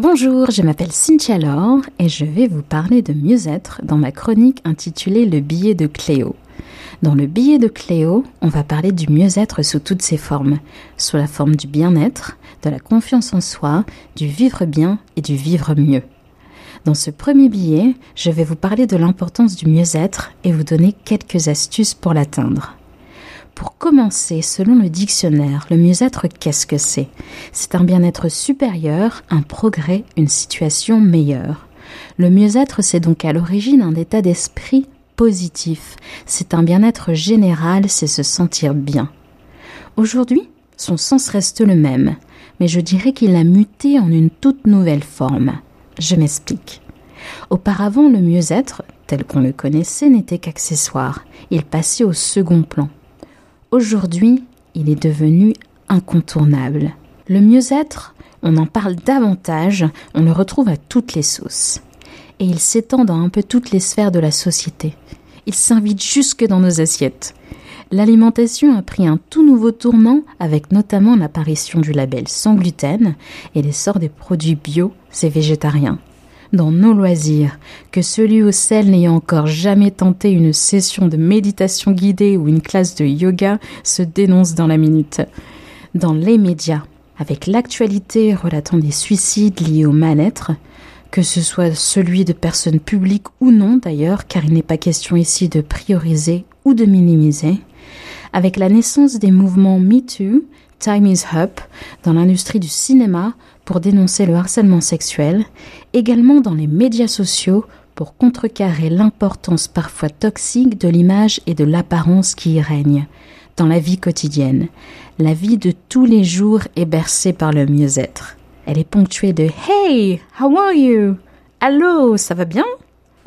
Bonjour, je m'appelle Cynthia Laure et je vais vous parler de mieux-être dans ma chronique intitulée Le billet de Cléo. Dans le billet de Cléo, on va parler du mieux-être sous toutes ses formes, sous la forme du bien-être, de la confiance en soi, du vivre bien et du vivre mieux. Dans ce premier billet, je vais vous parler de l'importance du mieux-être et vous donner quelques astuces pour l'atteindre. Pour commencer, selon le dictionnaire, le mieux-être, qu'est-ce que c'est? C'est un bien-être supérieur, un progrès, une situation meilleure. Le mieux-être, c'est donc à l'origine un état d'esprit positif. C'est un bien-être général, c'est se sentir bien. Aujourd'hui, son sens reste le même, mais je dirais qu'il a muté en une toute nouvelle forme. Je m'explique. Auparavant, le mieux-être, tel qu'on le connaissait, n'était qu'accessoire. Il passait au second plan. Aujourd'hui, il est devenu incontournable. Le mieux-être, on en parle davantage, on le retrouve à toutes les sauces. Et il s'étend dans un peu toutes les sphères de la société. Il s'invite jusque dans nos assiettes. L'alimentation a pris un tout nouveau tournant avec notamment l'apparition du label sans gluten et l'essor des produits bio et végétariens dans nos loisirs, que celui ou celle n'ayant encore jamais tenté une session de méditation guidée ou une classe de yoga se dénonce dans la minute. Dans les médias, avec l'actualité relatant des suicides liés au mal-être, que ce soit celui de personnes publiques ou non d'ailleurs, car il n'est pas question ici de prioriser ou de minimiser, avec la naissance des mouvements MeToo, Time is Up, dans l'industrie du cinéma, pour dénoncer le harcèlement sexuel, également dans les médias sociaux pour contrecarrer l'importance parfois toxique de l'image et de l'apparence qui y règne dans la vie quotidienne. La vie de tous les jours est bercée par le mieux-être. Elle est ponctuée de Hey, how are you? Allô, ça va bien?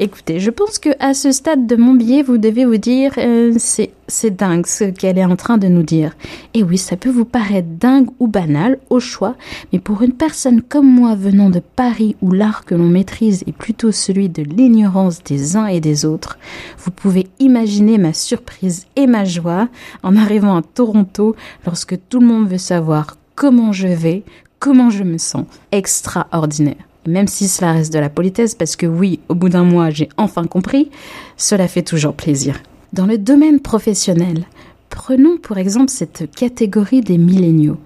Écoutez, je pense que à ce stade de mon billet, vous devez vous dire euh, c'est c'est dingue ce qu'elle est en train de nous dire. Et oui, ça peut vous paraître dingue ou banal au choix, mais pour une personne comme moi venant de Paris où l'art que l'on maîtrise est plutôt celui de l'ignorance des uns et des autres, vous pouvez imaginer ma surprise et ma joie en arrivant à Toronto lorsque tout le monde veut savoir comment je vais, comment je me sens. Extraordinaire même si cela reste de la politesse, parce que oui, au bout d'un mois, j'ai enfin compris, cela fait toujours plaisir. Dans le domaine professionnel, prenons pour exemple cette catégorie des milléniaux,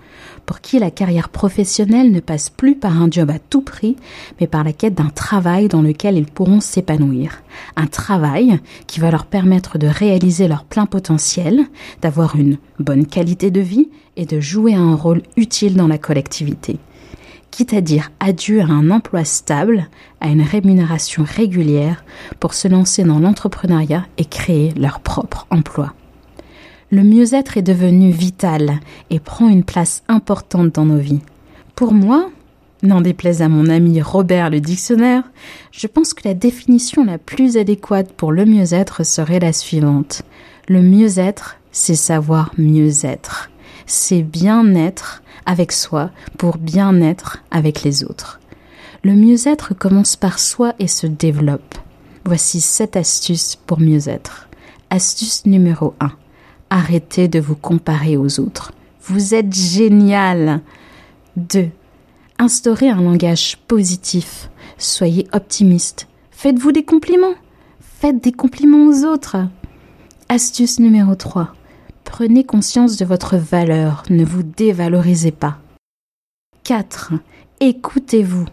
pour qui la carrière professionnelle ne passe plus par un job à tout prix, mais par la quête d'un travail dans lequel ils pourront s'épanouir. Un travail qui va leur permettre de réaliser leur plein potentiel, d'avoir une bonne qualité de vie et de jouer un rôle utile dans la collectivité quitte à dire adieu à un emploi stable, à une rémunération régulière, pour se lancer dans l'entrepreneuriat et créer leur propre emploi. Le mieux-être est devenu vital et prend une place importante dans nos vies. Pour moi, n'en déplaise à mon ami Robert le dictionnaire, je pense que la définition la plus adéquate pour le mieux-être serait la suivante. Le mieux-être, c'est savoir mieux être. C'est bien-être avec soi pour bien être avec les autres. Le mieux-être commence par soi et se développe. Voici sept astuces pour mieux être. Astuce numéro 1. Arrêtez de vous comparer aux autres. Vous êtes génial. 2. Instaurez un langage positif. Soyez optimiste. Faites-vous des compliments. Faites des compliments aux autres. Astuce numéro 3. Prenez conscience de votre valeur, ne vous dévalorisez pas. 4. Écoutez-vous,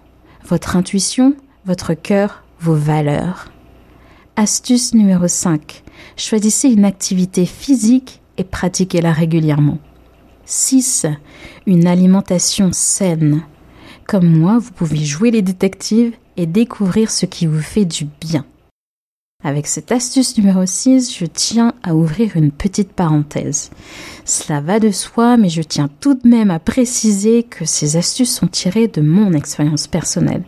votre intuition, votre cœur, vos valeurs. Astuce numéro 5. Choisissez une activité physique et pratiquez-la régulièrement. 6. Une alimentation saine. Comme moi, vous pouvez jouer les détectives et découvrir ce qui vous fait du bien. Avec cette astuce numéro 6, je tiens à ouvrir une petite parenthèse. Cela va de soi, mais je tiens tout de même à préciser que ces astuces sont tirées de mon expérience personnelle.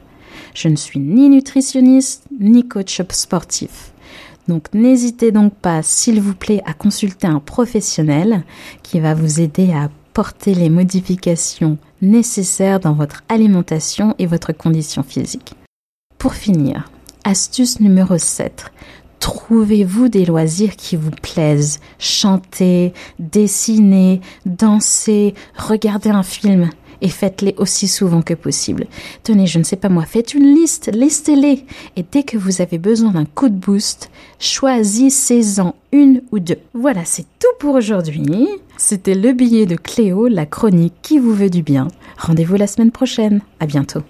Je ne suis ni nutritionniste ni coach sportif. Donc n'hésitez donc pas, s'il vous plaît, à consulter un professionnel qui va vous aider à apporter les modifications nécessaires dans votre alimentation et votre condition physique. Pour finir, Astuce numéro 7. Trouvez-vous des loisirs qui vous plaisent? Chantez, dessinez, dansez, regardez un film. et faites-les aussi souvent que possible. Tenez, je ne sais pas moi, faites une liste, listez-les. Et dès que vous avez besoin d'un coup de boost, choisissez-en une ou deux. Voilà, c'est tout pour aujourd'hui. C'était le billet de Cléo, la chronique qui vous veut du bien. Rendez-vous la semaine prochaine. À bientôt.